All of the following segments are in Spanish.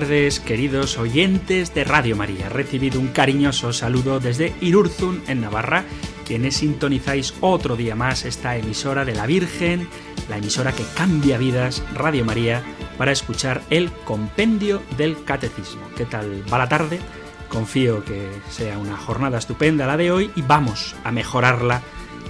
Tardes, queridos oyentes de Radio María. Recibido un cariñoso saludo desde Irurzun, en Navarra, quienes sintonizáis otro día más esta emisora de la Virgen, la emisora que cambia vidas, Radio María, para escuchar el compendio del catecismo. ¿Qué tal va la tarde? Confío que sea una jornada estupenda la de hoy y vamos a mejorarla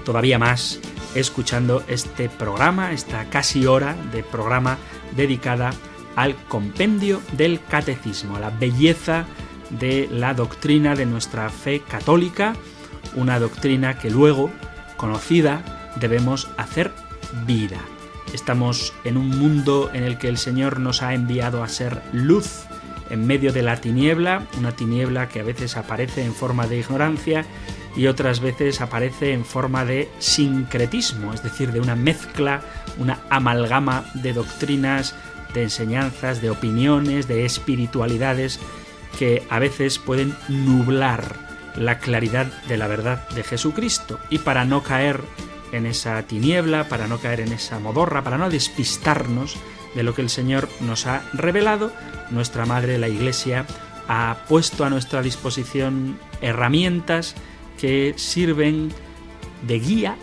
todavía más escuchando este programa, esta casi hora de programa dedicada al compendio del catecismo, a la belleza de la doctrina de nuestra fe católica, una doctrina que luego, conocida, debemos hacer vida. Estamos en un mundo en el que el Señor nos ha enviado a ser luz en medio de la tiniebla, una tiniebla que a veces aparece en forma de ignorancia y otras veces aparece en forma de sincretismo, es decir, de una mezcla, una amalgama de doctrinas, de enseñanzas, de opiniones, de espiritualidades que a veces pueden nublar la claridad de la verdad de Jesucristo. Y para no caer en esa tiniebla, para no caer en esa modorra, para no despistarnos de lo que el Señor nos ha revelado, nuestra Madre, la Iglesia, ha puesto a nuestra disposición herramientas que sirven de guía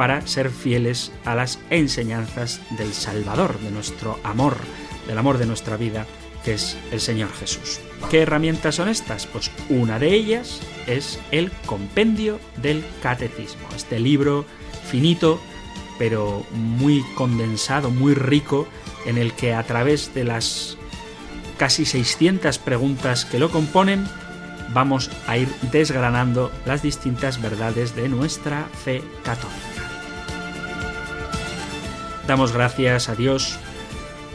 para ser fieles a las enseñanzas del Salvador, de nuestro amor, del amor de nuestra vida, que es el Señor Jesús. ¿Qué herramientas son estas? Pues una de ellas es el compendio del catecismo, este libro finito, pero muy condensado, muy rico, en el que a través de las casi 600 preguntas que lo componen, vamos a ir desgranando las distintas verdades de nuestra fe católica. Damos gracias a Dios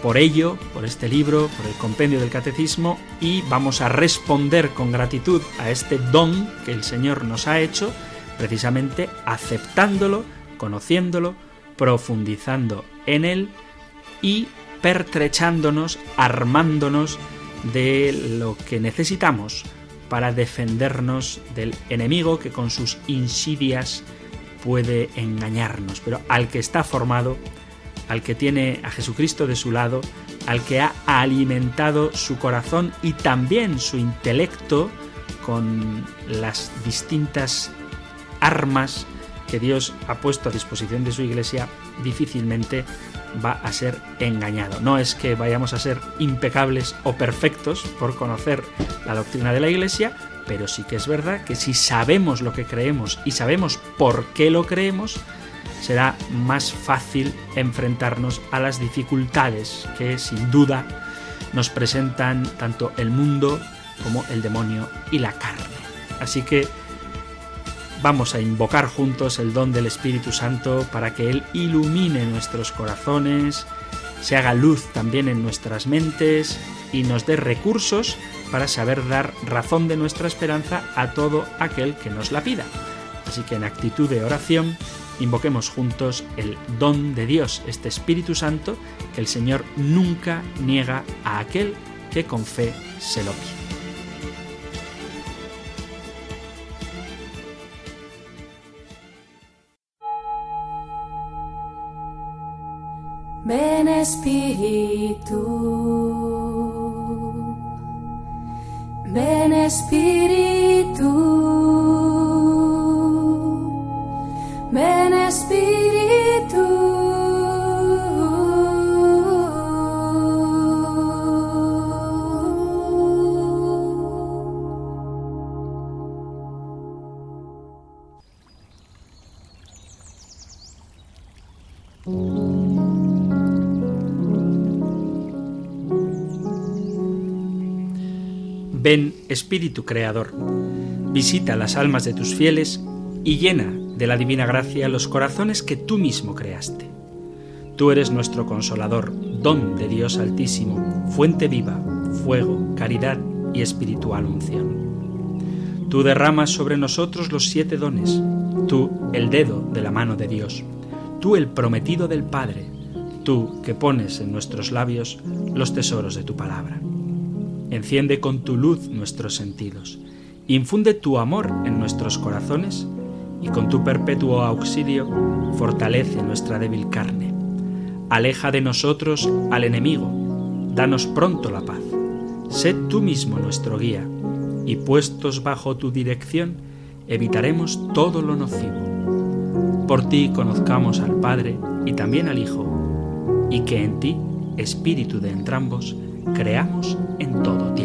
por ello, por este libro, por el compendio del catecismo y vamos a responder con gratitud a este don que el Señor nos ha hecho, precisamente aceptándolo, conociéndolo, profundizando en él y pertrechándonos, armándonos de lo que necesitamos para defendernos del enemigo que con sus insidias puede engañarnos, pero al que está formado al que tiene a Jesucristo de su lado, al que ha alimentado su corazón y también su intelecto con las distintas armas que Dios ha puesto a disposición de su iglesia, difícilmente va a ser engañado. No es que vayamos a ser impecables o perfectos por conocer la doctrina de la iglesia, pero sí que es verdad que si sabemos lo que creemos y sabemos por qué lo creemos, será más fácil enfrentarnos a las dificultades que sin duda nos presentan tanto el mundo como el demonio y la carne. Así que vamos a invocar juntos el don del Espíritu Santo para que Él ilumine nuestros corazones, se haga luz también en nuestras mentes y nos dé recursos para saber dar razón de nuestra esperanza a todo aquel que nos la pida. Así que en actitud de oración invoquemos juntos el don de Dios, este Espíritu Santo, que el Señor nunca niega a aquel que con fe se lo pide. Ven Espíritu, ven Espíritu, ven Espíritu. Creador, visita las almas de tus fieles y llena de la divina gracia los corazones que tú mismo creaste. Tú eres nuestro consolador, don de Dios Altísimo, fuente viva, fuego, caridad y espiritual unción. Tú derramas sobre nosotros los siete dones, tú el dedo de la mano de Dios, tú el prometido del Padre, tú que pones en nuestros labios los tesoros de tu palabra. Enciende con tu luz nuestros sentidos, infunde tu amor en nuestros corazones y con tu perpetuo auxilio fortalece nuestra débil carne. Aleja de nosotros al enemigo, danos pronto la paz. Sé tú mismo nuestro guía, y puestos bajo tu dirección, evitaremos todo lo nocivo. Por ti conozcamos al Padre y también al Hijo, y que en ti, Espíritu de entrambos, creamos en todo tiempo.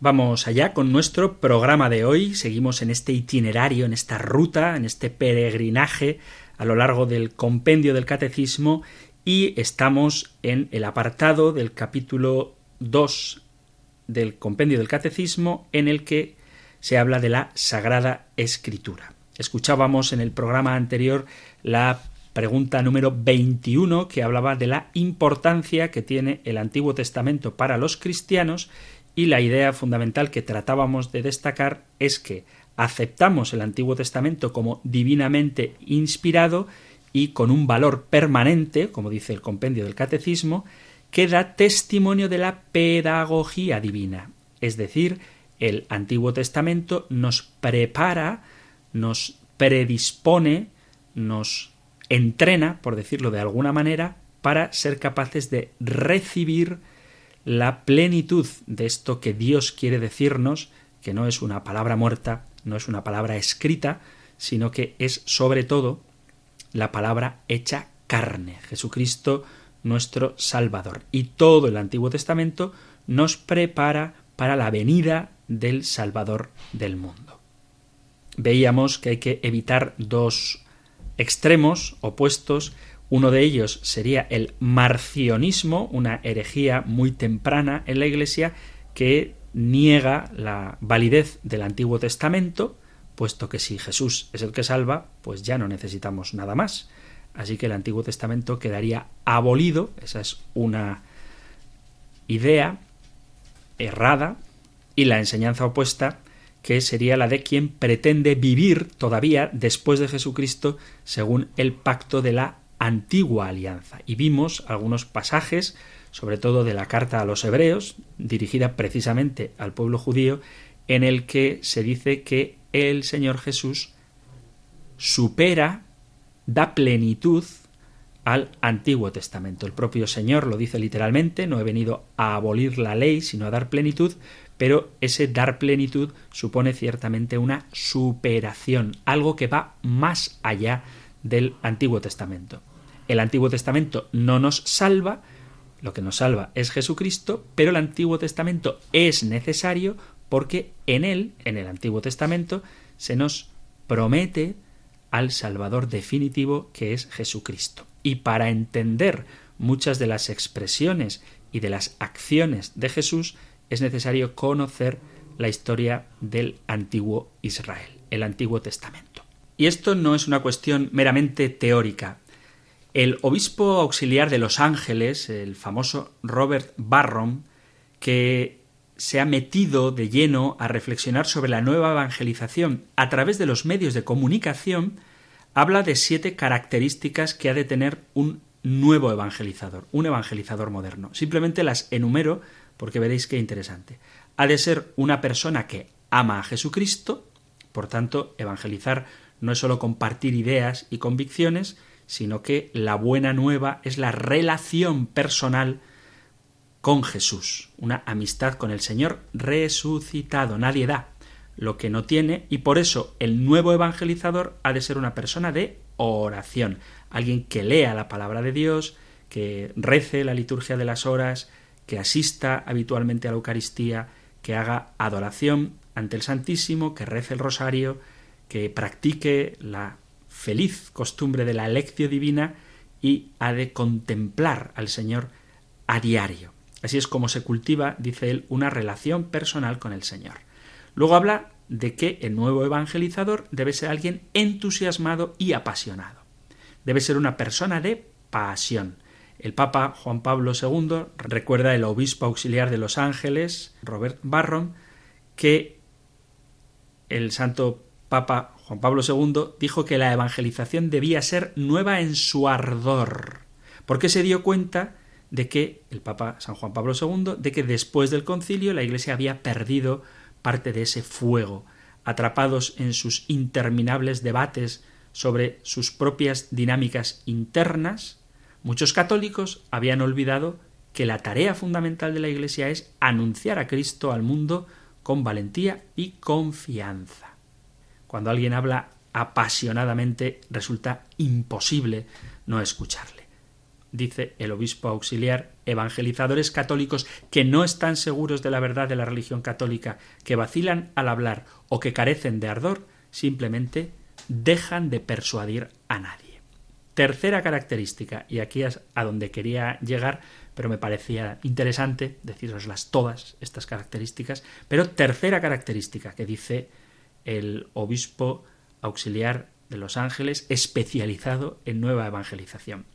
Vamos allá con nuestro programa de hoy. Seguimos en este itinerario, en esta ruta, en este peregrinaje a lo largo del compendio del catecismo y estamos en el apartado del capítulo 2 del compendio del catecismo en el que se habla de la Sagrada Escritura. Escuchábamos en el programa anterior la pregunta número 21 que hablaba de la importancia que tiene el Antiguo Testamento para los cristianos y la idea fundamental que tratábamos de destacar es que aceptamos el Antiguo Testamento como divinamente inspirado y con un valor permanente, como dice el compendio del Catecismo, que da testimonio de la pedagogía divina. Es decir, el Antiguo Testamento nos prepara, nos predispone, nos entrena, por decirlo de alguna manera, para ser capaces de recibir la plenitud de esto que Dios quiere decirnos, que no es una palabra muerta, no es una palabra escrita, sino que es sobre todo la palabra hecha carne, Jesucristo nuestro Salvador. Y todo el Antiguo Testamento nos prepara para la venida del Salvador del mundo. Veíamos que hay que evitar dos extremos opuestos uno de ellos sería el marcionismo, una herejía muy temprana en la Iglesia que niega la validez del Antiguo Testamento, puesto que si Jesús es el que salva, pues ya no necesitamos nada más. Así que el Antiguo Testamento quedaría abolido, esa es una idea errada, y la enseñanza opuesta, que sería la de quien pretende vivir todavía después de Jesucristo según el pacto de la antigua alianza. Y vimos algunos pasajes, sobre todo de la carta a los hebreos, dirigida precisamente al pueblo judío, en el que se dice que el Señor Jesús supera, da plenitud al Antiguo Testamento. El propio Señor lo dice literalmente, no he venido a abolir la ley, sino a dar plenitud, pero ese dar plenitud supone ciertamente una superación, algo que va más allá del Antiguo Testamento. El Antiguo Testamento no nos salva, lo que nos salva es Jesucristo, pero el Antiguo Testamento es necesario porque en él, en el Antiguo Testamento, se nos promete al Salvador definitivo que es Jesucristo. Y para entender muchas de las expresiones y de las acciones de Jesús es necesario conocer la historia del antiguo Israel, el Antiguo Testamento. Y esto no es una cuestión meramente teórica. El obispo auxiliar de Los Ángeles, el famoso Robert Barron, que se ha metido de lleno a reflexionar sobre la nueva evangelización a través de los medios de comunicación, habla de siete características que ha de tener un nuevo evangelizador, un evangelizador moderno. Simplemente las enumero porque veréis qué interesante. Ha de ser una persona que ama a Jesucristo, por tanto, evangelizar no es solo compartir ideas y convicciones, sino que la buena nueva es la relación personal con Jesús, una amistad con el Señor resucitado. Nadie da lo que no tiene y por eso el nuevo evangelizador ha de ser una persona de oración. Alguien que lea la palabra de Dios, que rece la liturgia de las horas, que asista habitualmente a la Eucaristía, que haga adoración ante el Santísimo, que rece el rosario, que practique la feliz costumbre de la lección divina y ha de contemplar al Señor a diario. Así es como se cultiva, dice él, una relación personal con el Señor. Luego habla de que el nuevo evangelizador debe ser alguien entusiasmado y apasionado. Debe ser una persona de pasión. El Papa Juan Pablo II recuerda el obispo auxiliar de Los Ángeles, Robert Barron, que el santo Papa Juan Pablo II dijo que la evangelización debía ser nueva en su ardor, porque se dio cuenta de que el Papa San Juan Pablo II, de que después del concilio la Iglesia había perdido parte de ese fuego, atrapados en sus interminables debates sobre sus propias dinámicas internas, muchos católicos habían olvidado que la tarea fundamental de la Iglesia es anunciar a Cristo al mundo con valentía y confianza. Cuando alguien habla apasionadamente resulta imposible no escucharle dice el obispo auxiliar, evangelizadores católicos que no están seguros de la verdad de la religión católica, que vacilan al hablar o que carecen de ardor, simplemente dejan de persuadir a nadie. Tercera característica, y aquí es a donde quería llegar, pero me parecía interesante deciroslas todas estas características, pero tercera característica que dice el obispo auxiliar de Los Ángeles especializado en nueva evangelización.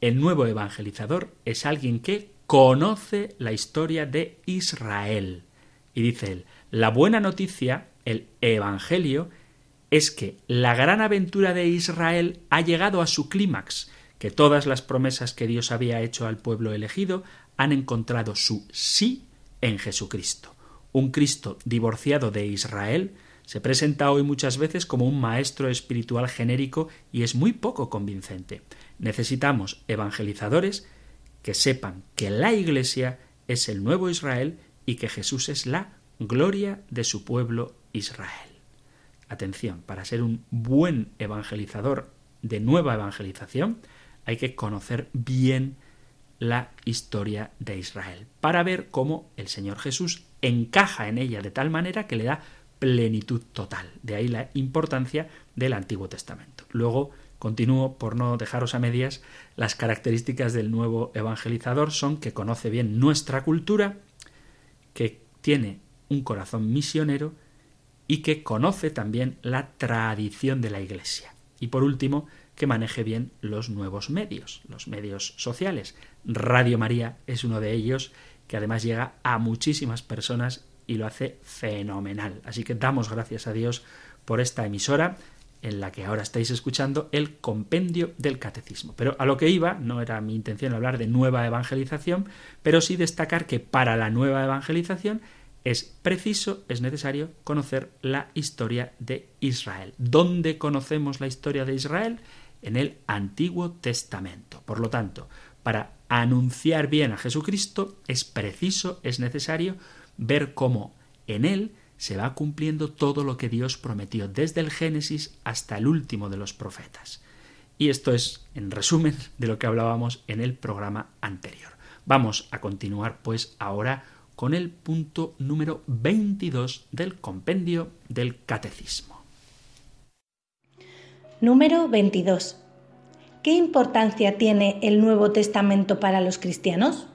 El nuevo evangelizador es alguien que conoce la historia de Israel. Y dice él, la buena noticia, el Evangelio, es que la gran aventura de Israel ha llegado a su clímax, que todas las promesas que Dios había hecho al pueblo elegido han encontrado su sí en Jesucristo. Un Cristo divorciado de Israel se presenta hoy muchas veces como un maestro espiritual genérico y es muy poco convincente. Necesitamos evangelizadores que sepan que la Iglesia es el nuevo Israel y que Jesús es la gloria de su pueblo Israel. Atención, para ser un buen evangelizador de nueva evangelización hay que conocer bien la historia de Israel, para ver cómo el Señor Jesús encaja en ella de tal manera que le da plenitud total. De ahí la importancia del Antiguo Testamento. Luego Continúo por no dejaros a medias. Las características del nuevo evangelizador son que conoce bien nuestra cultura, que tiene un corazón misionero y que conoce también la tradición de la Iglesia. Y por último, que maneje bien los nuevos medios, los medios sociales. Radio María es uno de ellos que además llega a muchísimas personas y lo hace fenomenal. Así que damos gracias a Dios por esta emisora en la que ahora estáis escuchando el compendio del catecismo. Pero a lo que iba, no era mi intención hablar de nueva evangelización, pero sí destacar que para la nueva evangelización es preciso, es necesario conocer la historia de Israel. ¿Dónde conocemos la historia de Israel? En el Antiguo Testamento. Por lo tanto, para anunciar bien a Jesucristo es preciso, es necesario ver cómo en él se va cumpliendo todo lo que Dios prometió, desde el Génesis hasta el último de los profetas. Y esto es, en resumen, de lo que hablábamos en el programa anterior. Vamos a continuar, pues, ahora con el punto número 22 del compendio del Catecismo. Número 22. ¿Qué importancia tiene el Nuevo Testamento para los cristianos?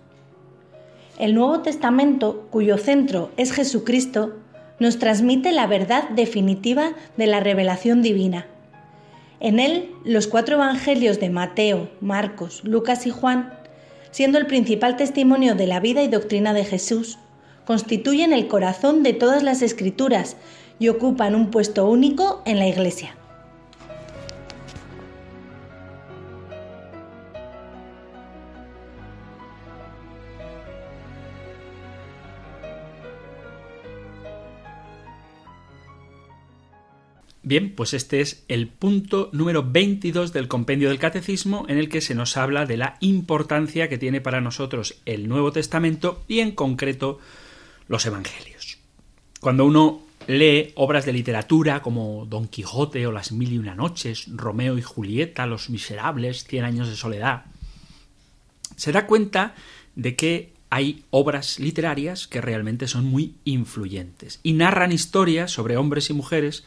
El Nuevo Testamento, cuyo centro es Jesucristo, nos transmite la verdad definitiva de la revelación divina. En él, los cuatro evangelios de Mateo, Marcos, Lucas y Juan, siendo el principal testimonio de la vida y doctrina de Jesús, constituyen el corazón de todas las escrituras y ocupan un puesto único en la Iglesia. Bien, pues este es el punto número 22 del compendio del Catecismo en el que se nos habla de la importancia que tiene para nosotros el Nuevo Testamento y en concreto los Evangelios. Cuando uno lee obras de literatura como Don Quijote o Las Mil y Una Noches, Romeo y Julieta, Los Miserables, Cien Años de Soledad, se da cuenta de que hay obras literarias que realmente son muy influyentes y narran historias sobre hombres y mujeres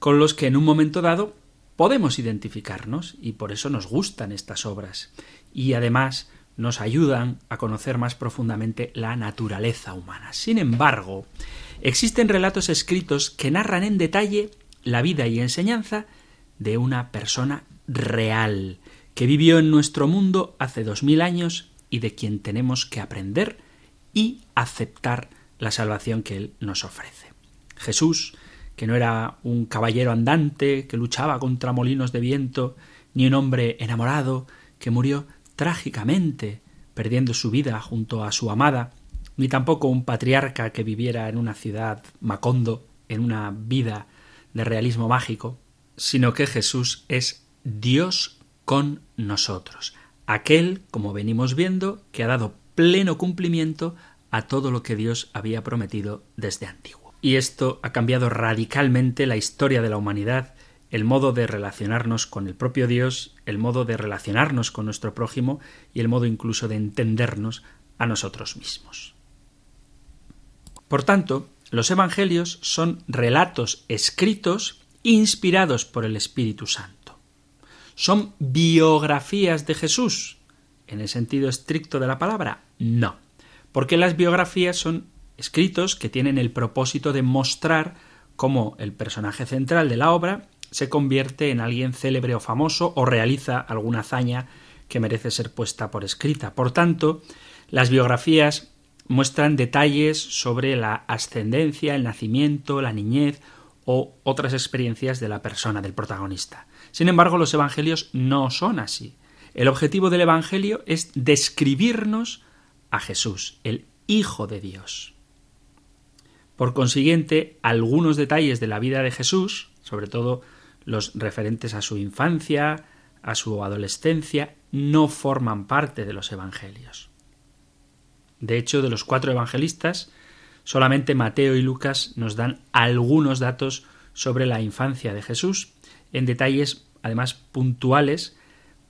con los que en un momento dado podemos identificarnos y por eso nos gustan estas obras y además nos ayudan a conocer más profundamente la naturaleza humana. Sin embargo, existen relatos escritos que narran en detalle la vida y enseñanza de una persona real, que vivió en nuestro mundo hace dos mil años y de quien tenemos que aprender y aceptar la salvación que Él nos ofrece. Jesús, que no era un caballero andante que luchaba contra molinos de viento, ni un hombre enamorado que murió trágicamente, perdiendo su vida junto a su amada, ni tampoco un patriarca que viviera en una ciudad macondo, en una vida de realismo mágico, sino que Jesús es Dios con nosotros, aquel, como venimos viendo, que ha dado pleno cumplimiento a todo lo que Dios había prometido desde antiguo. Y esto ha cambiado radicalmente la historia de la humanidad el modo de relacionarnos con el propio Dios, el modo de relacionarnos con nuestro prójimo y el modo incluso de entendernos a nosotros mismos. Por tanto, los Evangelios son relatos escritos inspirados por el Espíritu Santo. ¿Son biografías de Jesús? ¿En el sentido estricto de la palabra? No, porque las biografías son escritos que tienen el propósito de mostrar cómo el personaje central de la obra se convierte en alguien célebre o famoso o realiza alguna hazaña que merece ser puesta por escrita. Por tanto, las biografías muestran detalles sobre la ascendencia, el nacimiento, la niñez o otras experiencias de la persona, del protagonista. Sin embargo, los evangelios no son así. El objetivo del Evangelio es describirnos a Jesús, el Hijo de Dios. Por consiguiente, algunos detalles de la vida de Jesús, sobre todo los referentes a su infancia, a su adolescencia, no forman parte de los evangelios. De hecho, de los cuatro evangelistas, solamente Mateo y Lucas nos dan algunos datos sobre la infancia de Jesús, en detalles además puntuales,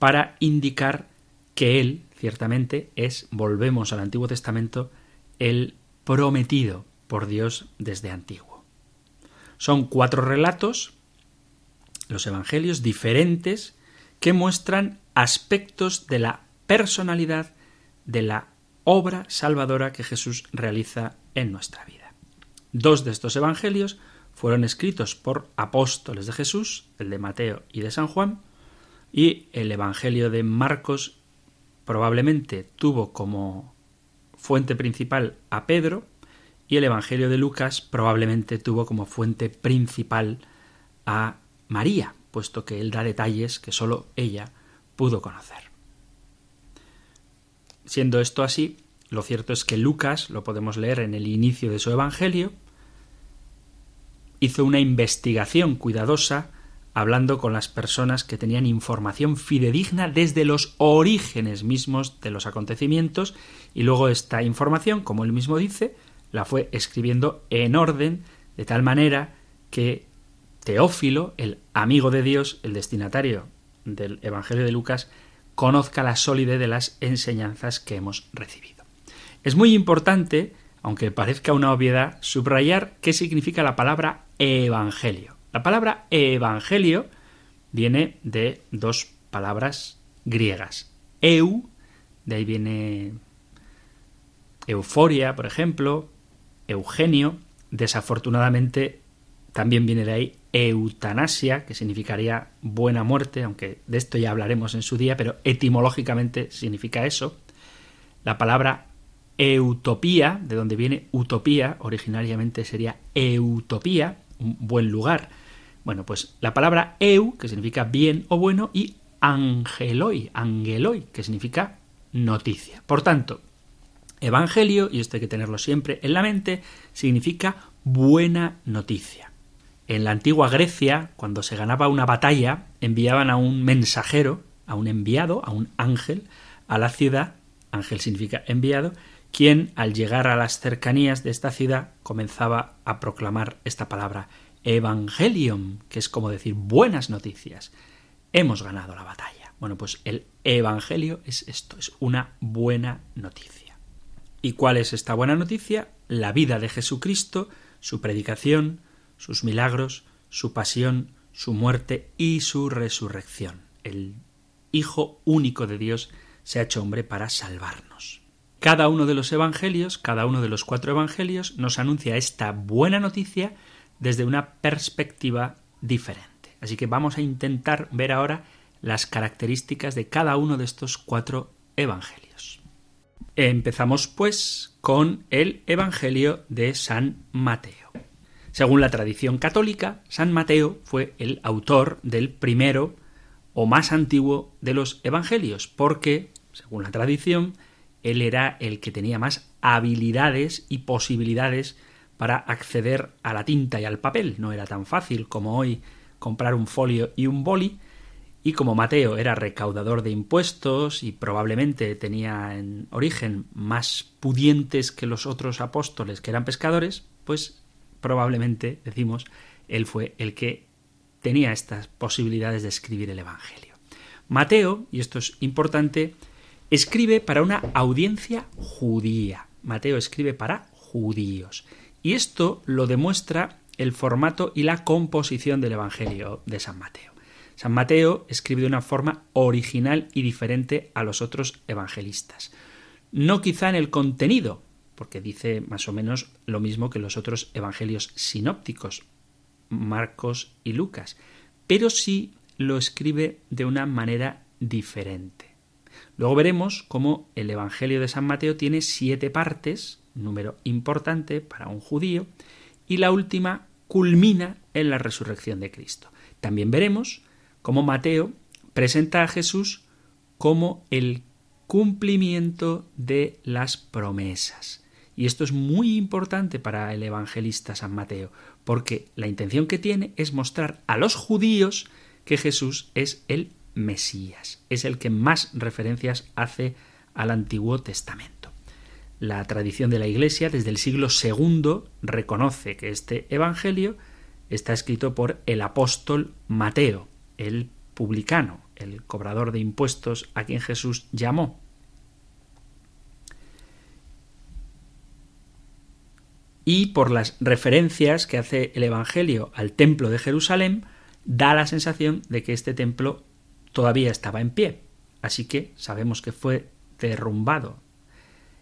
para indicar que él, ciertamente, es, volvemos al Antiguo Testamento, el prometido por Dios desde antiguo. Son cuatro relatos los evangelios diferentes que muestran aspectos de la personalidad de la obra salvadora que Jesús realiza en nuestra vida. Dos de estos evangelios fueron escritos por apóstoles de Jesús, el de Mateo y de San Juan, y el Evangelio de Marcos probablemente tuvo como fuente principal a Pedro, y el Evangelio de Lucas probablemente tuvo como fuente principal a María, puesto que él da detalles que sólo ella pudo conocer. Siendo esto así, lo cierto es que Lucas, lo podemos leer en el inicio de su Evangelio, hizo una investigación cuidadosa hablando con las personas que tenían información fidedigna desde los orígenes mismos de los acontecimientos y luego esta información, como él mismo dice, la fue escribiendo en orden de tal manera que Teófilo, el amigo de Dios, el destinatario del Evangelio de Lucas, conozca la solidez de las enseñanzas que hemos recibido. Es muy importante, aunque parezca una obviedad, subrayar qué significa la palabra evangelio. La palabra evangelio viene de dos palabras griegas. Eu, de ahí viene euforia, por ejemplo, Eugenio, desafortunadamente también viene de ahí eutanasia, que significaría buena muerte, aunque de esto ya hablaremos en su día, pero etimológicamente significa eso. La palabra eutopía, de donde viene utopía, originariamente sería eutopía, un buen lugar. Bueno, pues la palabra eu, que significa bien o bueno, y angeloi, angeloi, que significa noticia. Por tanto, evangelio, y esto hay que tenerlo siempre en la mente, significa buena noticia. En la antigua Grecia, cuando se ganaba una batalla, enviaban a un mensajero, a un enviado, a un ángel, a la ciudad, ángel significa enviado, quien al llegar a las cercanías de esta ciudad comenzaba a proclamar esta palabra Evangelium, que es como decir buenas noticias. Hemos ganado la batalla. Bueno, pues el Evangelio es esto, es una buena noticia. ¿Y cuál es esta buena noticia? La vida de Jesucristo, su predicación, sus milagros, su pasión, su muerte y su resurrección. El Hijo único de Dios se ha hecho hombre para salvarnos. Cada uno de los evangelios, cada uno de los cuatro evangelios, nos anuncia esta buena noticia desde una perspectiva diferente. Así que vamos a intentar ver ahora las características de cada uno de estos cuatro evangelios. Empezamos pues con el Evangelio de San Mateo. Según la tradición católica, San Mateo fue el autor del primero o más antiguo de los evangelios, porque, según la tradición, él era el que tenía más habilidades y posibilidades para acceder a la tinta y al papel. No era tan fácil como hoy comprar un folio y un boli, y como Mateo era recaudador de impuestos y probablemente tenía en origen más pudientes que los otros apóstoles que eran pescadores, pues probablemente, decimos, él fue el que tenía estas posibilidades de escribir el Evangelio. Mateo, y esto es importante, escribe para una audiencia judía. Mateo escribe para judíos. Y esto lo demuestra el formato y la composición del Evangelio de San Mateo. San Mateo escribe de una forma original y diferente a los otros evangelistas. No quizá en el contenido, porque dice más o menos lo mismo que los otros evangelios sinópticos, Marcos y Lucas, pero sí lo escribe de una manera diferente. Luego veremos cómo el Evangelio de San Mateo tiene siete partes, número importante para un judío, y la última culmina en la resurrección de Cristo. También veremos cómo Mateo presenta a Jesús como el cumplimiento de las promesas. Y esto es muy importante para el evangelista San Mateo, porque la intención que tiene es mostrar a los judíos que Jesús es el Mesías, es el que más referencias hace al Antiguo Testamento. La tradición de la Iglesia desde el siglo II reconoce que este Evangelio está escrito por el apóstol Mateo, el publicano, el cobrador de impuestos a quien Jesús llamó. y por las referencias que hace el Evangelio al templo de Jerusalén, da la sensación de que este templo todavía estaba en pie. Así que sabemos que fue derrumbado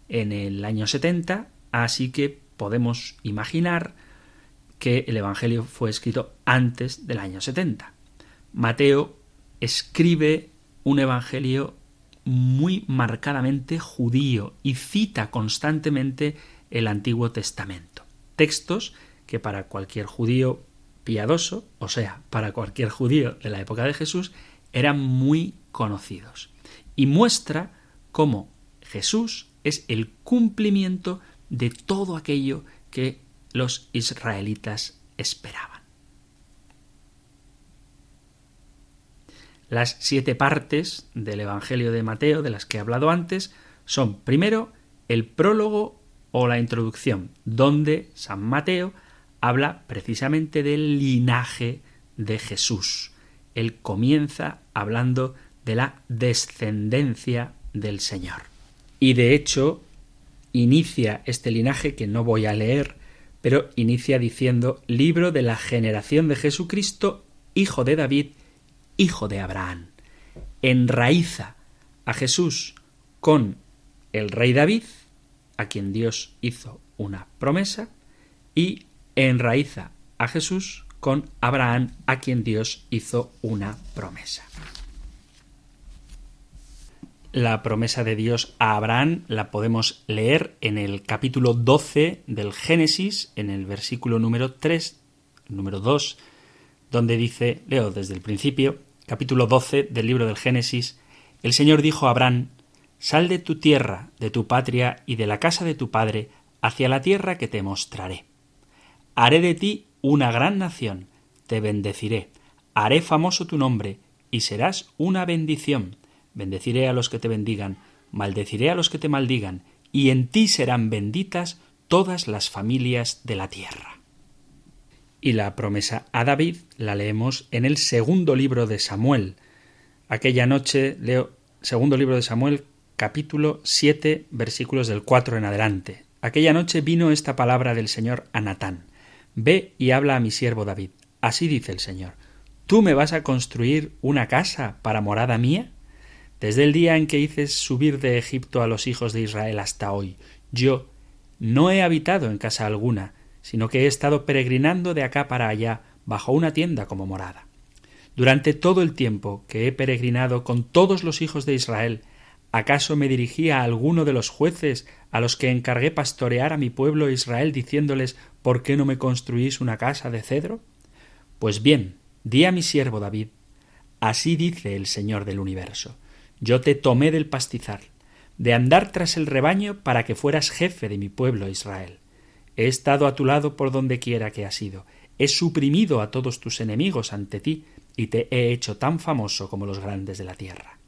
en el año 70, así que podemos imaginar que el Evangelio fue escrito antes del año 70. Mateo escribe un Evangelio muy marcadamente judío y cita constantemente el Antiguo Testamento. Textos que para cualquier judío piadoso, o sea, para cualquier judío de la época de Jesús, eran muy conocidos. Y muestra cómo Jesús es el cumplimiento de todo aquello que los israelitas esperaban. Las siete partes del Evangelio de Mateo, de las que he hablado antes, son primero el prólogo o la introducción, donde San Mateo habla precisamente del linaje de Jesús. Él comienza hablando de la descendencia del Señor. Y de hecho, inicia este linaje que no voy a leer, pero inicia diciendo libro de la generación de Jesucristo, hijo de David, hijo de Abraham. Enraiza a Jesús con el rey David, a quien Dios hizo una promesa, y enraiza a Jesús con Abraham, a quien Dios hizo una promesa. La promesa de Dios a Abraham la podemos leer en el capítulo 12 del Génesis, en el versículo número 3, número 2, donde dice, leo desde el principio, capítulo 12 del libro del Génesis, el Señor dijo a Abraham, Sal de tu tierra, de tu patria y de la casa de tu padre, hacia la tierra que te mostraré. Haré de ti una gran nación, te bendeciré, haré famoso tu nombre, y serás una bendición. Bendeciré a los que te bendigan, maldeciré a los que te maldigan, y en ti serán benditas todas las familias de la tierra. Y la promesa a David la leemos en el segundo libro de Samuel. Aquella noche leo segundo libro de Samuel capítulo 7 versículos del 4 en adelante. Aquella noche vino esta palabra del Señor a Natán. Ve y habla a mi siervo David. Así dice el Señor. ¿Tú me vas a construir una casa para morada mía? Desde el día en que hice subir de Egipto a los hijos de Israel hasta hoy, yo no he habitado en casa alguna, sino que he estado peregrinando de acá para allá bajo una tienda como morada. Durante todo el tiempo que he peregrinado con todos los hijos de Israel, ¿acaso me dirigía a alguno de los jueces a los que encargué pastorear a mi pueblo Israel diciéndoles ¿por qué no me construís una casa de cedro? Pues bien, di a mi siervo David, así dice el Señor del universo, yo te tomé del pastizal, de andar tras el rebaño para que fueras jefe de mi pueblo Israel. He estado a tu lado por donde quiera que has ido, he suprimido a todos tus enemigos ante ti, y te he hecho tan famoso como los grandes de la tierra.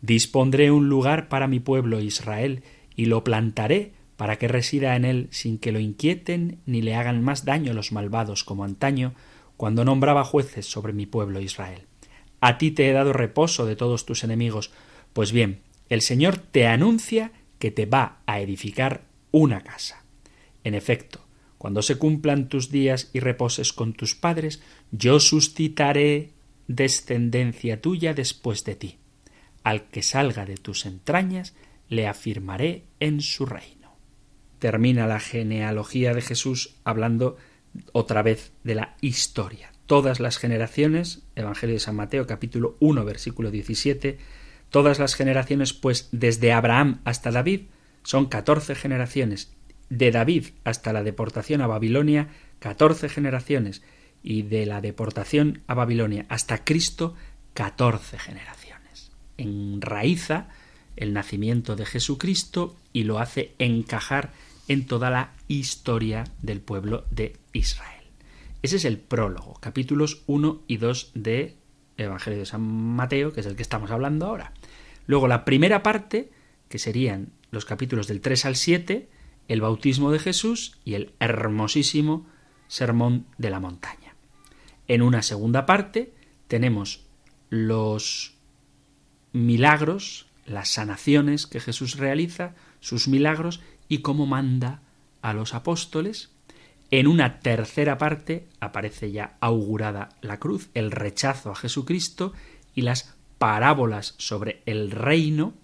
Dispondré un lugar para mi pueblo Israel, y lo plantaré para que resida en él sin que lo inquieten ni le hagan más daño los malvados como antaño, cuando nombraba jueces sobre mi pueblo Israel. A ti te he dado reposo de todos tus enemigos, pues bien, el Señor te anuncia que te va a edificar una casa. En efecto, cuando se cumplan tus días y reposes con tus padres, yo suscitaré descendencia tuya después de ti. Al que salga de tus entrañas, le afirmaré en su reino. Termina la genealogía de Jesús hablando otra vez de la historia. Todas las generaciones, Evangelio de San Mateo capítulo 1 versículo 17, Todas las generaciones, pues desde Abraham hasta David, son catorce generaciones. De David hasta la deportación a Babilonia, catorce generaciones. Y de la deportación a Babilonia hasta Cristo, catorce generaciones. Enraiza el nacimiento de Jesucristo y lo hace encajar en toda la historia del pueblo de Israel. Ese es el prólogo, capítulos 1 y 2 de Evangelio de San Mateo, que es el que estamos hablando ahora. Luego la primera parte, que serían los capítulos del 3 al 7, el bautismo de Jesús y el hermosísimo sermón de la montaña. En una segunda parte tenemos los milagros, las sanaciones que Jesús realiza, sus milagros y cómo manda a los apóstoles en una tercera parte aparece ya augurada la cruz, el rechazo a Jesucristo y las parábolas sobre el reino.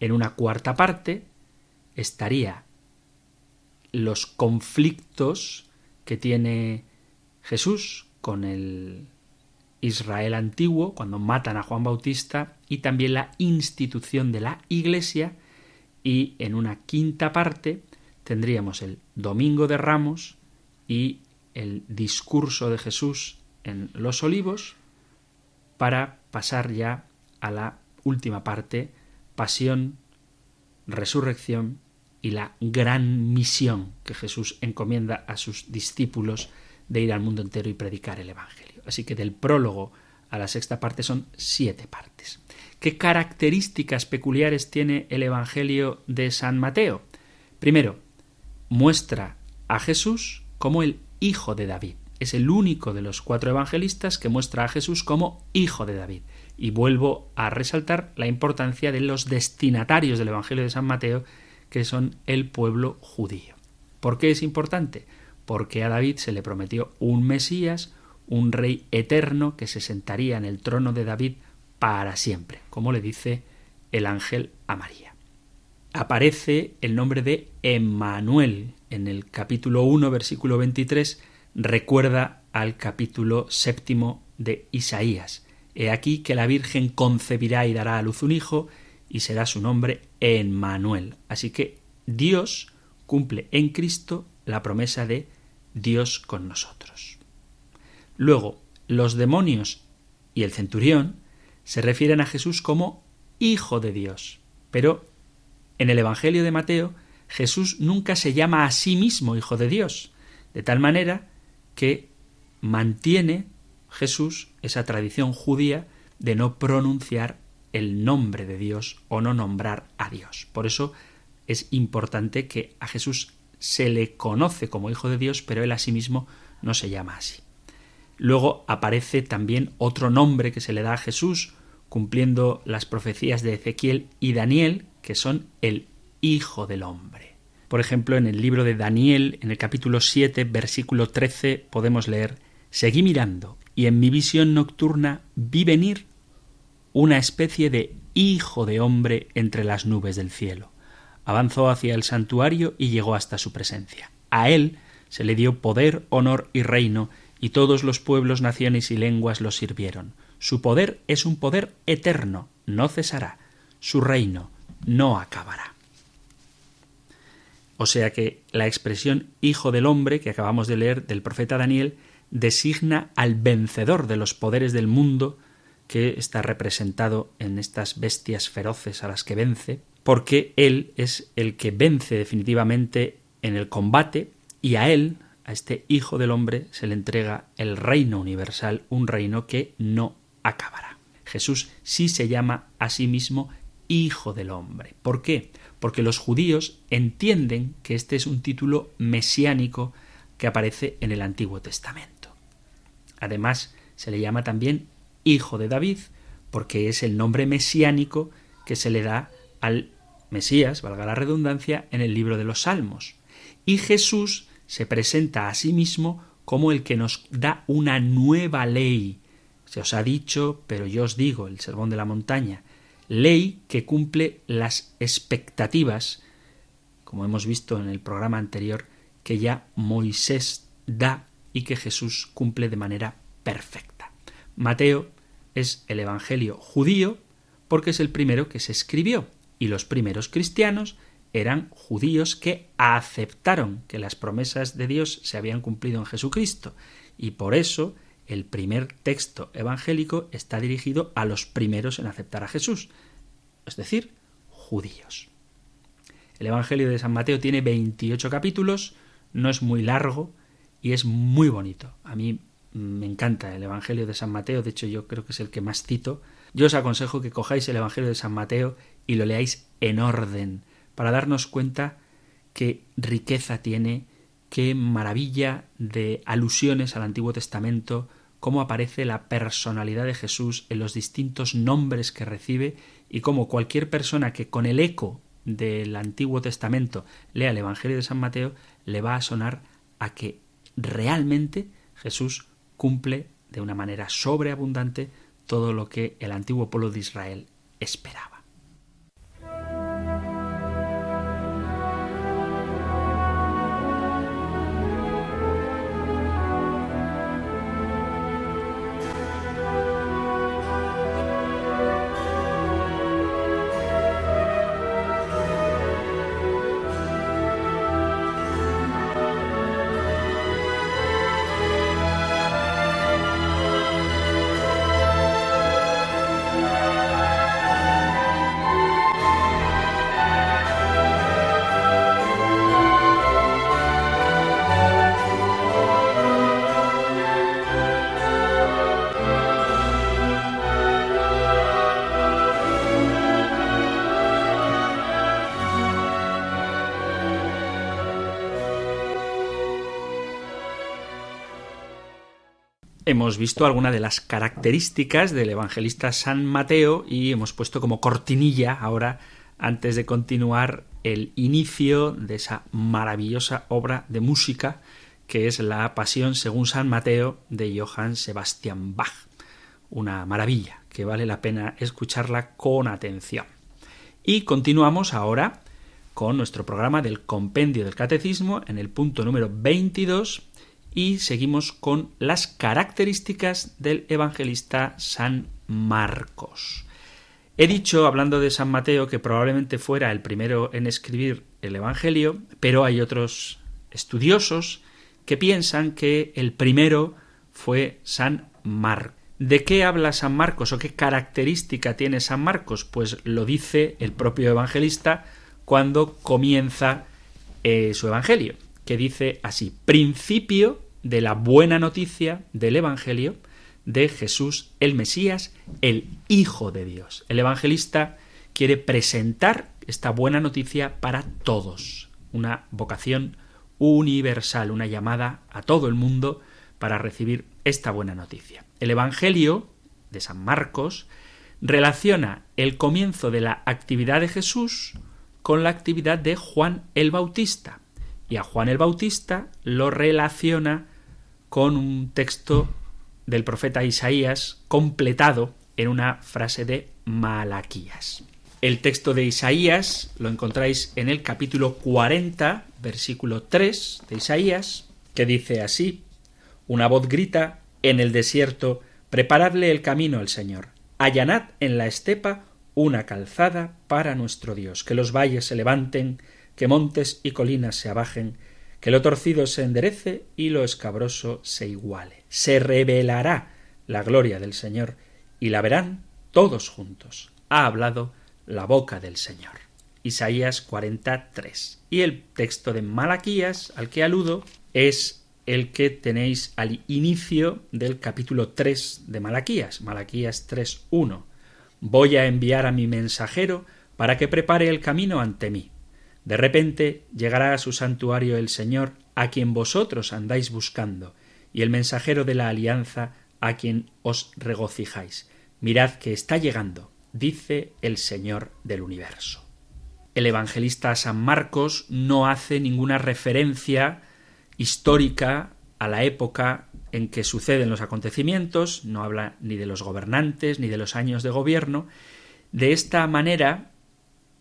En una cuarta parte estaría los conflictos que tiene Jesús con el Israel antiguo, cuando matan a Juan Bautista, y también la institución de la Iglesia, y en una quinta parte tendríamos el Domingo de Ramos y el discurso de Jesús en los olivos para pasar ya a la última parte, pasión, resurrección y la gran misión que Jesús encomienda a sus discípulos de ir al mundo entero y predicar el Evangelio. Así que del prólogo a la sexta parte son siete partes. ¿Qué características peculiares tiene el Evangelio de San Mateo? Primero, muestra a Jesús como el hijo de David. Es el único de los cuatro evangelistas que muestra a Jesús como hijo de David. Y vuelvo a resaltar la importancia de los destinatarios del Evangelio de San Mateo, que son el pueblo judío. ¿Por qué es importante? Porque a David se le prometió un Mesías, un rey eterno que se sentaría en el trono de David para siempre, como le dice el ángel a María aparece el nombre de Emmanuel. En el capítulo 1, versículo 23, recuerda al capítulo séptimo de Isaías. He aquí que la Virgen concebirá y dará a luz un hijo, y será su nombre Emmanuel. Así que Dios cumple en Cristo la promesa de Dios con nosotros. Luego, los demonios y el centurión se refieren a Jesús como Hijo de Dios, pero en el Evangelio de Mateo, Jesús nunca se llama a sí mismo Hijo de Dios, de tal manera que mantiene Jesús esa tradición judía de no pronunciar el nombre de Dios o no nombrar a Dios. Por eso es importante que a Jesús se le conoce como Hijo de Dios, pero él a sí mismo no se llama así. Luego aparece también otro nombre que se le da a Jesús, cumpliendo las profecías de Ezequiel y Daniel, que son el Hijo del Hombre. Por ejemplo, en el libro de Daniel, en el capítulo 7, versículo 13, podemos leer, Seguí mirando, y en mi visión nocturna vi venir una especie de Hijo de Hombre entre las nubes del cielo. Avanzó hacia el santuario y llegó hasta su presencia. A él se le dio poder, honor y reino, y todos los pueblos, naciones y lenguas lo sirvieron. Su poder es un poder eterno, no cesará. Su reino no acabará. O sea que la expresión Hijo del Hombre que acabamos de leer del profeta Daniel designa al vencedor de los poderes del mundo que está representado en estas bestias feroces a las que vence, porque Él es el que vence definitivamente en el combate y a Él, a este Hijo del Hombre, se le entrega el reino universal, un reino que no acabará. Jesús sí se llama a sí mismo Hijo del Hombre. ¿Por qué? Porque los judíos entienden que este es un título mesiánico que aparece en el Antiguo Testamento. Además, se le llama también Hijo de David, porque es el nombre mesiánico que se le da al Mesías, valga la redundancia, en el libro de los Salmos. Y Jesús se presenta a sí mismo como el que nos da una nueva ley. Se os ha dicho, pero yo os digo, el sermón de la montaña, ley que cumple las expectativas, como hemos visto en el programa anterior, que ya Moisés da y que Jesús cumple de manera perfecta. Mateo es el Evangelio judío porque es el primero que se escribió y los primeros cristianos eran judíos que aceptaron que las promesas de Dios se habían cumplido en Jesucristo y por eso el primer texto evangélico está dirigido a los primeros en aceptar a Jesús, es decir, judíos. El Evangelio de San Mateo tiene 28 capítulos, no es muy largo y es muy bonito. A mí me encanta el Evangelio de San Mateo, de hecho yo creo que es el que más cito. Yo os aconsejo que cojáis el Evangelio de San Mateo y lo leáis en orden, para darnos cuenta qué riqueza tiene, qué maravilla de alusiones al Antiguo Testamento, cómo aparece la personalidad de Jesús en los distintos nombres que recibe y cómo cualquier persona que con el eco del Antiguo Testamento lea el Evangelio de San Mateo le va a sonar a que realmente Jesús cumple de una manera sobreabundante todo lo que el antiguo pueblo de Israel esperaba. Hemos visto algunas de las características del evangelista San Mateo y hemos puesto como cortinilla ahora, antes de continuar, el inicio de esa maravillosa obra de música que es la Pasión según San Mateo de Johann Sebastian Bach. Una maravilla que vale la pena escucharla con atención. Y continuamos ahora con nuestro programa del Compendio del Catecismo en el punto número 22 y seguimos con las características del evangelista San Marcos. He dicho, hablando de San Mateo, que probablemente fuera el primero en escribir el Evangelio, pero hay otros estudiosos que piensan que el primero fue San Marcos. ¿De qué habla San Marcos o qué característica tiene San Marcos? Pues lo dice el propio evangelista cuando comienza eh, su Evangelio que dice así, principio de la buena noticia del Evangelio de Jesús el Mesías, el Hijo de Dios. El evangelista quiere presentar esta buena noticia para todos, una vocación universal, una llamada a todo el mundo para recibir esta buena noticia. El Evangelio de San Marcos relaciona el comienzo de la actividad de Jesús con la actividad de Juan el Bautista. Y a Juan el Bautista lo relaciona con un texto del profeta Isaías completado en una frase de Malaquías. El texto de Isaías lo encontráis en el capítulo 40, versículo 3 de Isaías, que dice así, Una voz grita en el desierto, preparadle el camino al Señor, allanad en la estepa una calzada para nuestro Dios, que los valles se levanten, que montes y colinas se abajen, que lo torcido se enderece y lo escabroso se iguale. Se revelará la gloria del Señor y la verán todos juntos. Ha hablado la boca del Señor. Isaías 43. Y el texto de Malaquías al que aludo es el que tenéis al inicio del capítulo 3 de Malaquías, Malaquías 3.1. Voy a enviar a mi mensajero para que prepare el camino ante mí. De repente llegará a su santuario el Señor, a quien vosotros andáis buscando, y el mensajero de la alianza, a quien os regocijáis. Mirad que está llegando, dice el Señor del universo. El evangelista San Marcos no hace ninguna referencia histórica a la época en que suceden los acontecimientos, no habla ni de los gobernantes ni de los años de gobierno. De esta manera,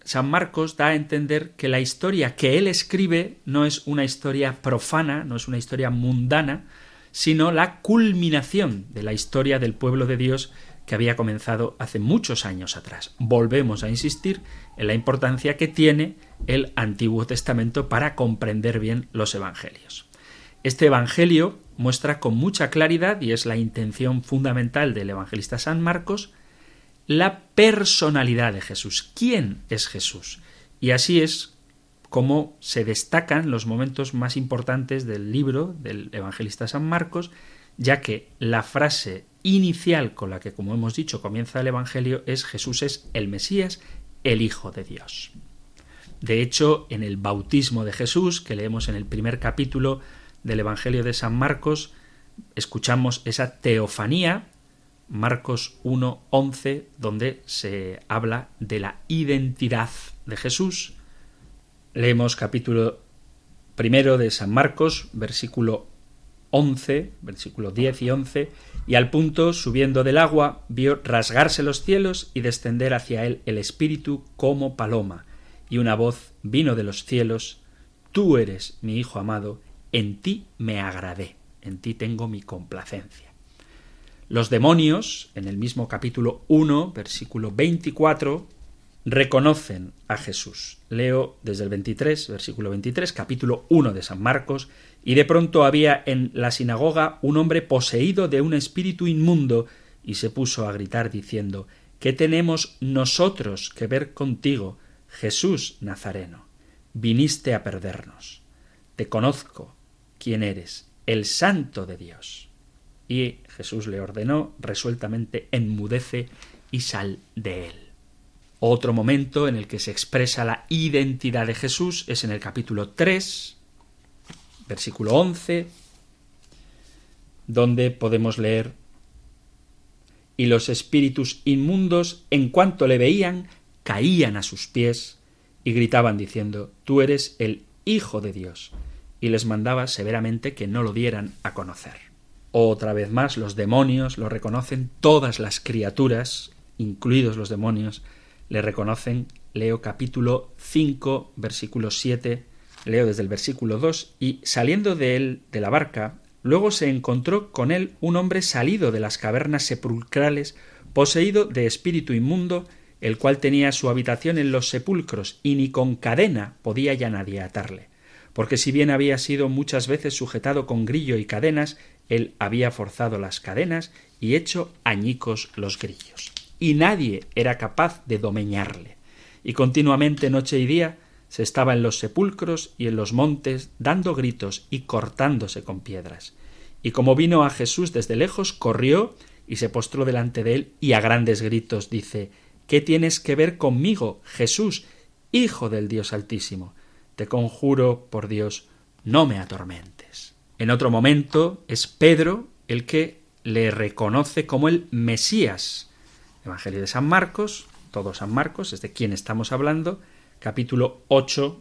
San Marcos da a entender que la historia que él escribe no es una historia profana, no es una historia mundana, sino la culminación de la historia del pueblo de Dios que había comenzado hace muchos años atrás. Volvemos a insistir en la importancia que tiene el Antiguo Testamento para comprender bien los Evangelios. Este Evangelio muestra con mucha claridad, y es la intención fundamental del evangelista San Marcos, la personalidad de Jesús. ¿Quién es Jesús? Y así es como se destacan los momentos más importantes del libro del evangelista San Marcos, ya que la frase inicial con la que, como hemos dicho, comienza el Evangelio es Jesús es el Mesías, el Hijo de Dios. De hecho, en el bautismo de Jesús, que leemos en el primer capítulo del Evangelio de San Marcos, escuchamos esa teofanía, Marcos 1.11, donde se habla de la identidad de Jesús. Leemos capítulo primero de San Marcos, versículo 11, versículo 10 y 11, y al punto, subiendo del agua, vio rasgarse los cielos y descender hacia él el Espíritu como paloma, y una voz vino de los cielos, Tú eres mi Hijo amado, en ti me agradé, en ti tengo mi complacencia. Los demonios, en el mismo capítulo 1, versículo 24, reconocen a Jesús. Leo desde el 23, versículo 23, capítulo 1 de San Marcos, y de pronto había en la sinagoga un hombre poseído de un espíritu inmundo, y se puso a gritar diciendo ¿Qué tenemos nosotros que ver contigo, Jesús Nazareno? Viniste a perdernos. Te conozco quién eres, el santo de Dios. Y Jesús le ordenó resueltamente enmudece y sal de él. Otro momento en el que se expresa la identidad de Jesús es en el capítulo 3, versículo 11, donde podemos leer y los espíritus inmundos, en cuanto le veían, caían a sus pies y gritaban diciendo Tú eres el Hijo de Dios, y les mandaba severamente que no lo dieran a conocer. Otra vez más los demonios lo reconocen, todas las criaturas, incluidos los demonios, le reconocen. Leo capítulo 5, versículo 7, leo desde el versículo 2, y saliendo de él, de la barca, luego se encontró con él un hombre salido de las cavernas sepulcrales, poseído de espíritu inmundo, el cual tenía su habitación en los sepulcros, y ni con cadena podía ya nadie atarle. Porque si bien había sido muchas veces sujetado con grillo y cadenas, él había forzado las cadenas y hecho añicos los grillos y nadie era capaz de domeñarle. Y continuamente noche y día se estaba en los sepulcros y en los montes dando gritos y cortándose con piedras. Y como vino a Jesús desde lejos, corrió y se postró delante de él y a grandes gritos dice ¿Qué tienes que ver conmigo, Jesús, Hijo del Dios Altísimo, te conjuro por Dios, no me atormentes. En otro momento es Pedro el que le reconoce como el Mesías. Evangelio de San Marcos, todo San Marcos, es de quien estamos hablando, capítulo 8,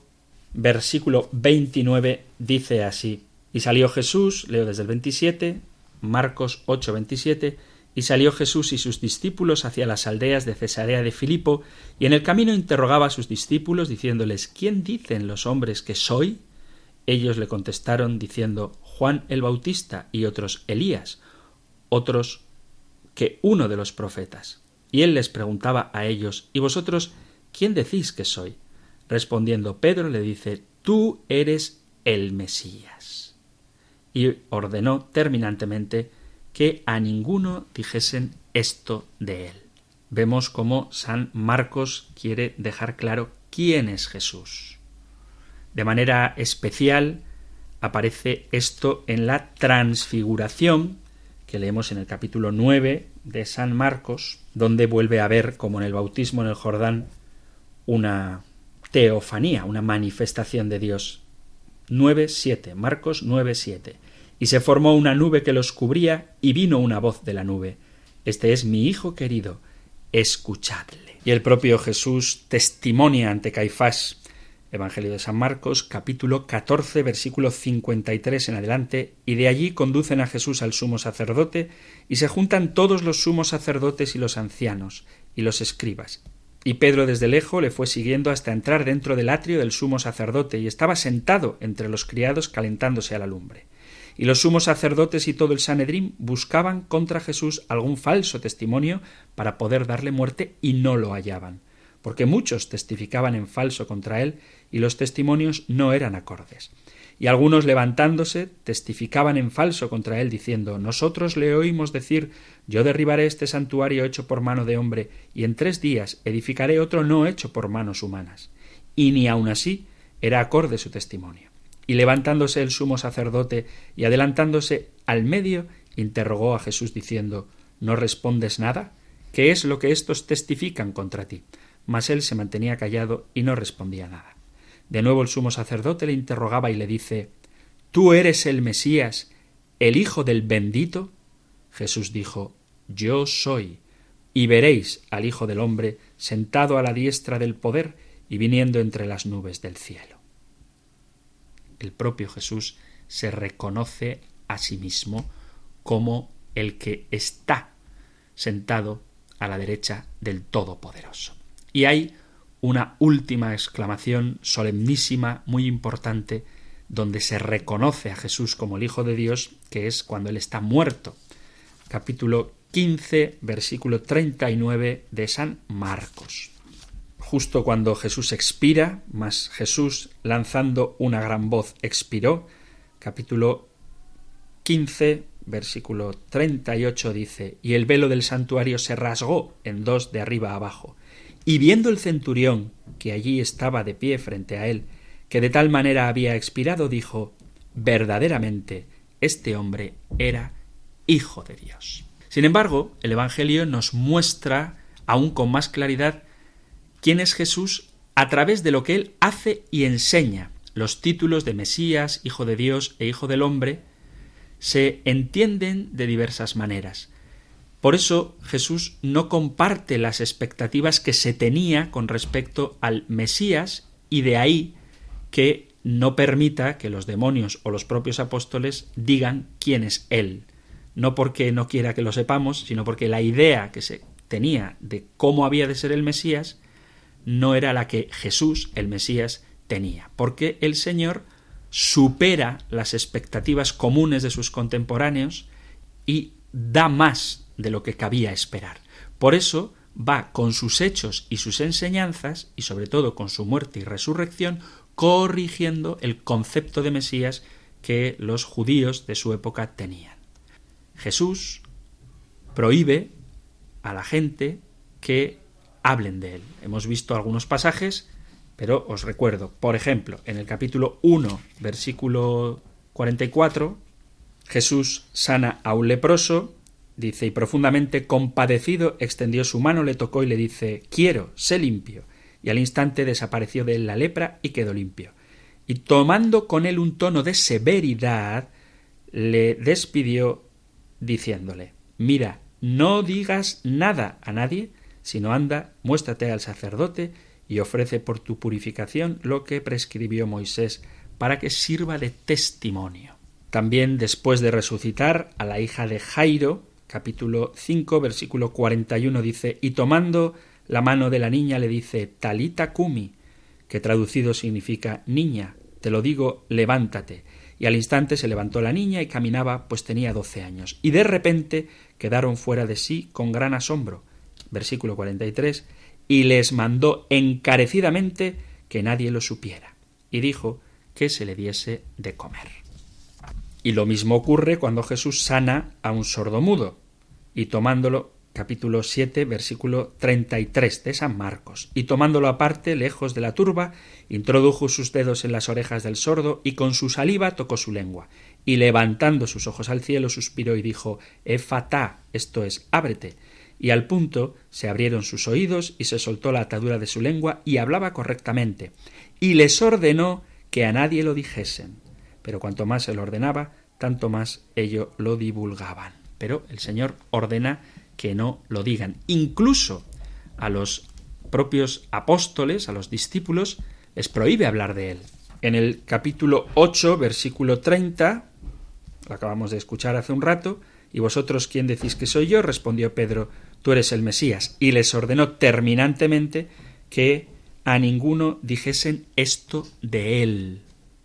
versículo 29, dice así. Y salió Jesús, leo desde el 27, Marcos 8, 27, y salió Jesús y sus discípulos hacia las aldeas de Cesarea de Filipo, y en el camino interrogaba a sus discípulos, diciéndoles ¿Quién dicen los hombres que soy? Ellos le contestaron diciendo Juan el Bautista y otros Elías, otros que uno de los profetas. Y él les preguntaba a ellos ¿Y vosotros quién decís que soy? Respondiendo Pedro le dice Tú eres el Mesías. Y ordenó terminantemente que a ninguno dijesen esto de él. Vemos cómo San Marcos quiere dejar claro quién es Jesús. De manera especial aparece esto en la transfiguración que leemos en el capítulo 9 de San Marcos, donde vuelve a ver, como en el bautismo en el Jordán, una teofanía, una manifestación de Dios. 9.7, Marcos 9.7 y se formó una nube que los cubría, y vino una voz de la nube. Este es mi Hijo querido, escuchadle. Y el propio Jesús testimonia ante Caifás. Evangelio de San Marcos, capítulo 14, versículo 53 en adelante, y de allí conducen a Jesús al sumo sacerdote, y se juntan todos los sumos sacerdotes y los ancianos, y los escribas. Y Pedro desde lejos le fue siguiendo hasta entrar dentro del atrio del sumo sacerdote, y estaba sentado entre los criados calentándose a la lumbre. Y los sumos sacerdotes y todo el Sanedrín buscaban contra Jesús algún falso testimonio para poder darle muerte y no lo hallaban, porque muchos testificaban en falso contra él y los testimonios no eran acordes. Y algunos levantándose testificaban en falso contra él, diciendo Nosotros le oímos decir Yo derribaré este santuario hecho por mano de hombre, y en tres días edificaré otro no hecho por manos humanas. Y ni aun así era acorde su testimonio. Y levantándose el sumo sacerdote y adelantándose al medio, interrogó a Jesús diciendo ¿No respondes nada? ¿Qué es lo que éstos testifican contra ti? Mas él se mantenía callado y no respondía nada. De nuevo el sumo sacerdote le interrogaba y le dice ¿Tú eres el Mesías, el Hijo del bendito? Jesús dijo Yo soy, y veréis al Hijo del hombre sentado a la diestra del poder y viniendo entre las nubes del cielo el propio Jesús se reconoce a sí mismo como el que está sentado a la derecha del Todopoderoso. Y hay una última exclamación solemnísima, muy importante, donde se reconoce a Jesús como el Hijo de Dios, que es cuando Él está muerto. Capítulo 15, versículo 39 de San Marcos justo cuando Jesús expira, mas Jesús lanzando una gran voz expiró. Capítulo 15, versículo 38 dice, y el velo del santuario se rasgó en dos de arriba abajo. Y viendo el centurión, que allí estaba de pie frente a él, que de tal manera había expirado, dijo, verdaderamente, este hombre era hijo de Dios. Sin embargo, el Evangelio nos muestra aún con más claridad quién es Jesús a través de lo que él hace y enseña. Los títulos de Mesías, Hijo de Dios e Hijo del Hombre se entienden de diversas maneras. Por eso Jesús no comparte las expectativas que se tenía con respecto al Mesías y de ahí que no permita que los demonios o los propios apóstoles digan quién es Él. No porque no quiera que lo sepamos, sino porque la idea que se tenía de cómo había de ser el Mesías no era la que Jesús, el Mesías, tenía, porque el Señor supera las expectativas comunes de sus contemporáneos y da más de lo que cabía esperar. Por eso va con sus hechos y sus enseñanzas, y sobre todo con su muerte y resurrección, corrigiendo el concepto de Mesías que los judíos de su época tenían. Jesús prohíbe a la gente que hablen de él. Hemos visto algunos pasajes, pero os recuerdo, por ejemplo, en el capítulo 1, versículo 44, Jesús sana a un leproso, dice, y profundamente compadecido, extendió su mano, le tocó y le dice, quiero, sé limpio. y al instante desapareció de él la lepra y quedó limpio. Y tomando con él un tono de severidad, le despidió diciéndole Mira, no digas nada a nadie, sino anda, muéstrate al sacerdote y ofrece por tu purificación lo que prescribió Moisés para que sirva de testimonio. También después de resucitar a la hija de Jairo, capítulo 5, versículo 41 dice, y tomando la mano de la niña le dice, Talita Kumi, que traducido significa niña, te lo digo, levántate. Y al instante se levantó la niña y caminaba, pues tenía doce años. Y de repente quedaron fuera de sí con gran asombro. Versículo 43. Y les mandó encarecidamente que nadie lo supiera. Y dijo que se le diese de comer. Y lo mismo ocurre cuando Jesús sana a un sordomudo. Y tomándolo capítulo 7, versículo 33 de San Marcos. Y tomándolo aparte, lejos de la turba, introdujo sus dedos en las orejas del sordo y con su saliva tocó su lengua. Y levantando sus ojos al cielo, suspiró y dijo, Efatá, esto es, ábrete. Y al punto se abrieron sus oídos y se soltó la atadura de su lengua y hablaba correctamente. Y les ordenó que a nadie lo dijesen. Pero cuanto más se lo ordenaba, tanto más ello lo divulgaban. Pero el Señor ordena que no lo digan. Incluso a los propios apóstoles, a los discípulos, les prohíbe hablar de él. En el capítulo 8, versículo 30, lo acabamos de escuchar hace un rato, y vosotros quién decís que soy yo, respondió Pedro, tú eres el Mesías, y les ordenó terminantemente que a ninguno dijesen esto de él.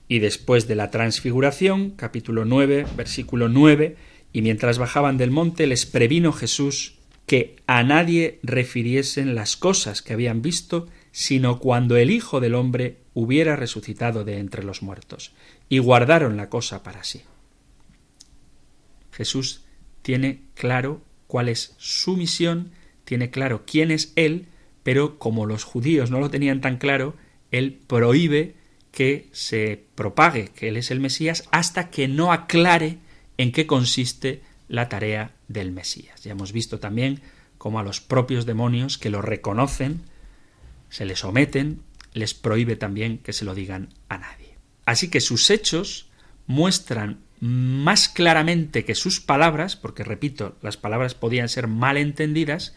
Y después de la transfiguración, capítulo 9, versículo 9, y mientras bajaban del monte les previno Jesús que a nadie refiriesen las cosas que habían visto, sino cuando el Hijo del hombre hubiera resucitado de entre los muertos, y guardaron la cosa para sí. Jesús tiene claro cuál es su misión, tiene claro quién es Él, pero como los judíos no lo tenían tan claro, Él prohíbe que se propague que Él es el Mesías hasta que no aclare en qué consiste la tarea del Mesías. Ya hemos visto también cómo a los propios demonios que lo reconocen, se les someten, les prohíbe también que se lo digan a nadie. Así que sus hechos muestran más claramente que sus palabras, porque repito, las palabras podían ser mal entendidas,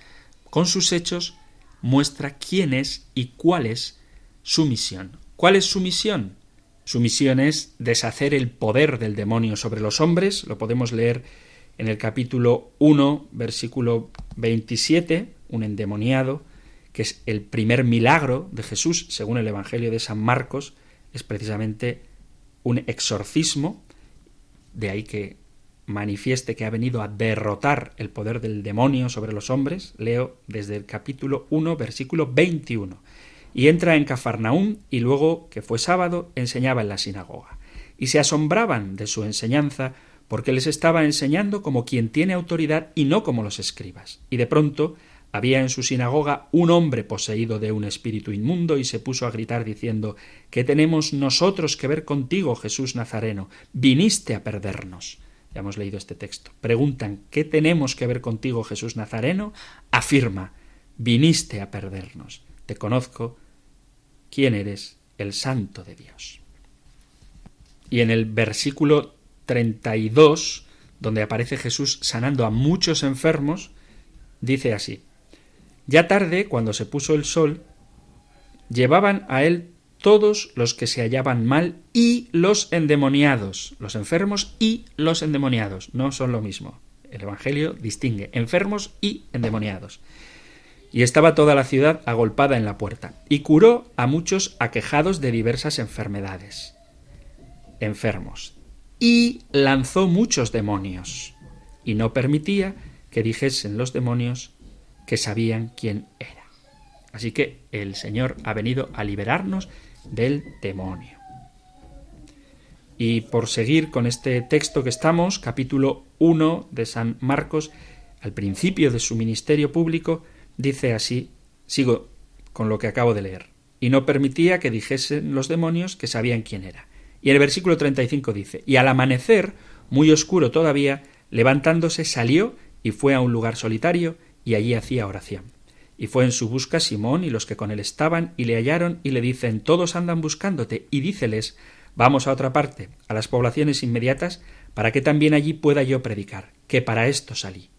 con sus hechos muestra quién es y cuál es su misión. ¿Cuál es su misión? Su misión es deshacer el poder del demonio sobre los hombres, lo podemos leer en el capítulo 1, versículo 27, un endemoniado, que es el primer milagro de Jesús, según el Evangelio de San Marcos, es precisamente un exorcismo, de ahí que manifieste que ha venido a derrotar el poder del demonio sobre los hombres, leo desde el capítulo 1, versículo 21 y entra en Cafarnaúm y luego, que fue sábado, enseñaba en la sinagoga. Y se asombraban de su enseñanza porque les estaba enseñando como quien tiene autoridad y no como los escribas. Y de pronto había en su sinagoga un hombre poseído de un espíritu inmundo y se puso a gritar diciendo ¿Qué tenemos nosotros que ver contigo, Jesús Nazareno? Viniste a perdernos. Ya hemos leído este texto. Preguntan ¿Qué tenemos que ver contigo, Jesús Nazareno? Afirma Viniste a perdernos te conozco quién eres, el santo de Dios. Y en el versículo 32, donde aparece Jesús sanando a muchos enfermos, dice así, Ya tarde, cuando se puso el sol, llevaban a él todos los que se hallaban mal y los endemoniados, los enfermos y los endemoniados, no son lo mismo. El Evangelio distingue enfermos y endemoniados y estaba toda la ciudad agolpada en la puerta, y curó a muchos aquejados de diversas enfermedades, enfermos, y lanzó muchos demonios, y no permitía que dijesen los demonios que sabían quién era. Así que el Señor ha venido a liberarnos del demonio. Y por seguir con este texto que estamos, capítulo 1 de San Marcos, al principio de su ministerio público, dice así, sigo con lo que acabo de leer, y no permitía que dijesen los demonios que sabían quién era. Y el versículo 35 dice, y al amanecer, muy oscuro todavía, levantándose salió y fue a un lugar solitario y allí hacía oración. Y fue en su busca Simón y los que con él estaban, y le hallaron y le dicen Todos andan buscándote, y díceles Vamos a otra parte, a las poblaciones inmediatas, para que también allí pueda yo predicar, que para esto salí.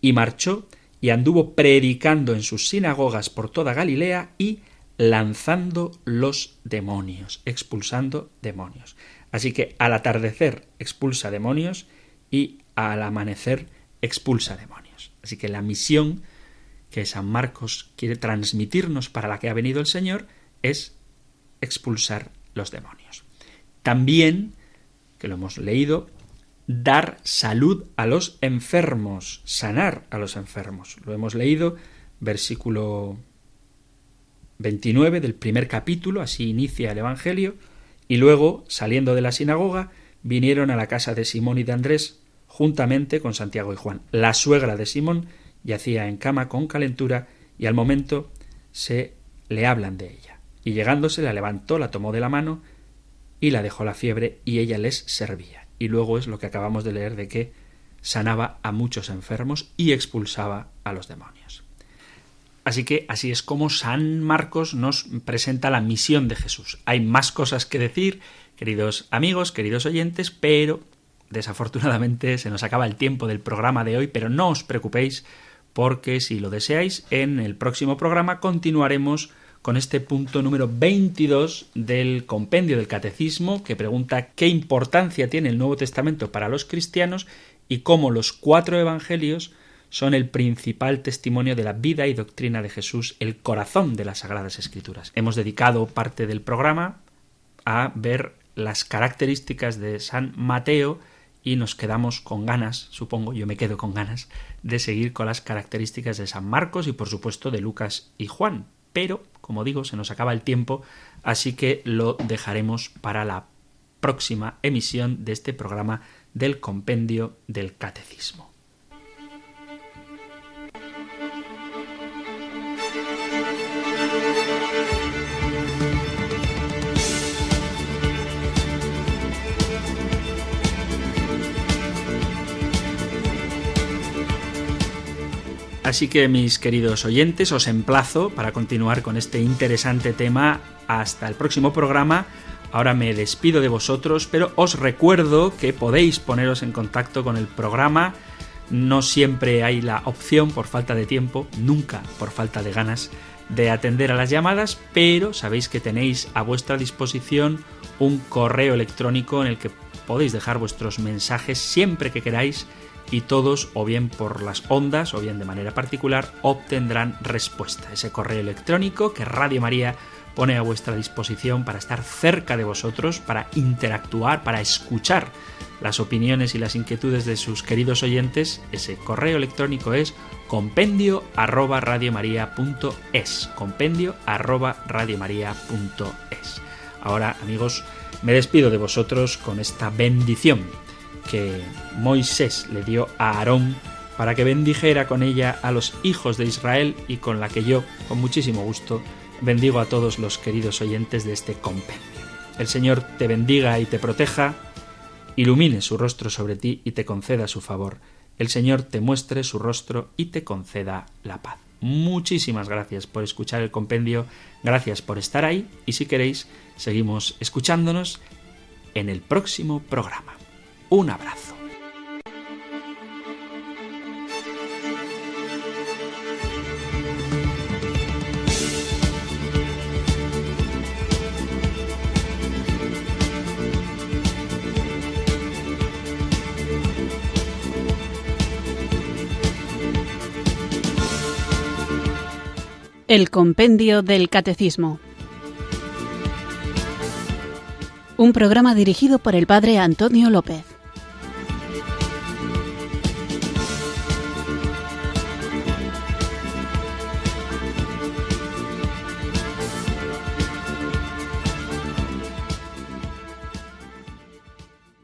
Y marchó y anduvo predicando en sus sinagogas por toda Galilea y lanzando los demonios, expulsando demonios. Así que al atardecer expulsa demonios y al amanecer expulsa demonios. Así que la misión que San Marcos quiere transmitirnos para la que ha venido el Señor es expulsar los demonios. También, que lo hemos leído, dar salud a los enfermos, sanar a los enfermos. Lo hemos leído, versículo 29 del primer capítulo, así inicia el Evangelio, y luego, saliendo de la sinagoga, vinieron a la casa de Simón y de Andrés, juntamente con Santiago y Juan. La suegra de Simón yacía en cama con calentura, y al momento se le hablan de ella. Y llegándose la levantó, la tomó de la mano, y la dejó la fiebre, y ella les servía. Y luego es lo que acabamos de leer de que sanaba a muchos enfermos y expulsaba a los demonios. Así que así es como San Marcos nos presenta la misión de Jesús. Hay más cosas que decir, queridos amigos, queridos oyentes, pero desafortunadamente se nos acaba el tiempo del programa de hoy, pero no os preocupéis porque si lo deseáis, en el próximo programa continuaremos con este punto número 22 del compendio del catecismo que pregunta qué importancia tiene el Nuevo Testamento para los cristianos y cómo los cuatro evangelios son el principal testimonio de la vida y doctrina de Jesús, el corazón de las Sagradas Escrituras. Hemos dedicado parte del programa a ver las características de San Mateo y nos quedamos con ganas, supongo, yo me quedo con ganas, de seguir con las características de San Marcos y por supuesto de Lucas y Juan. Pero, como digo, se nos acaba el tiempo, así que lo dejaremos para la próxima emisión de este programa del compendio del catecismo. Así que mis queridos oyentes, os emplazo para continuar con este interesante tema hasta el próximo programa. Ahora me despido de vosotros, pero os recuerdo que podéis poneros en contacto con el programa. No siempre hay la opción por falta de tiempo, nunca por falta de ganas de atender a las llamadas, pero sabéis que tenéis a vuestra disposición un correo electrónico en el que podéis dejar vuestros mensajes siempre que queráis y todos, o bien por las ondas, o bien de manera particular, obtendrán respuesta. Ese correo electrónico que Radio María pone a vuestra disposición para estar cerca de vosotros, para interactuar, para escuchar las opiniones y las inquietudes de sus queridos oyentes, ese correo electrónico es compendio arroba compendio arroba Ahora, amigos, me despido de vosotros con esta bendición que Moisés le dio a Aarón para que bendijera con ella a los hijos de Israel y con la que yo, con muchísimo gusto, bendigo a todos los queridos oyentes de este compendio. El Señor te bendiga y te proteja, ilumine su rostro sobre ti y te conceda su favor. El Señor te muestre su rostro y te conceda la paz. Muchísimas gracias por escuchar el compendio, gracias por estar ahí y si queréis, seguimos escuchándonos en el próximo programa. Un abrazo. El Compendio del Catecismo. Un programa dirigido por el Padre Antonio López.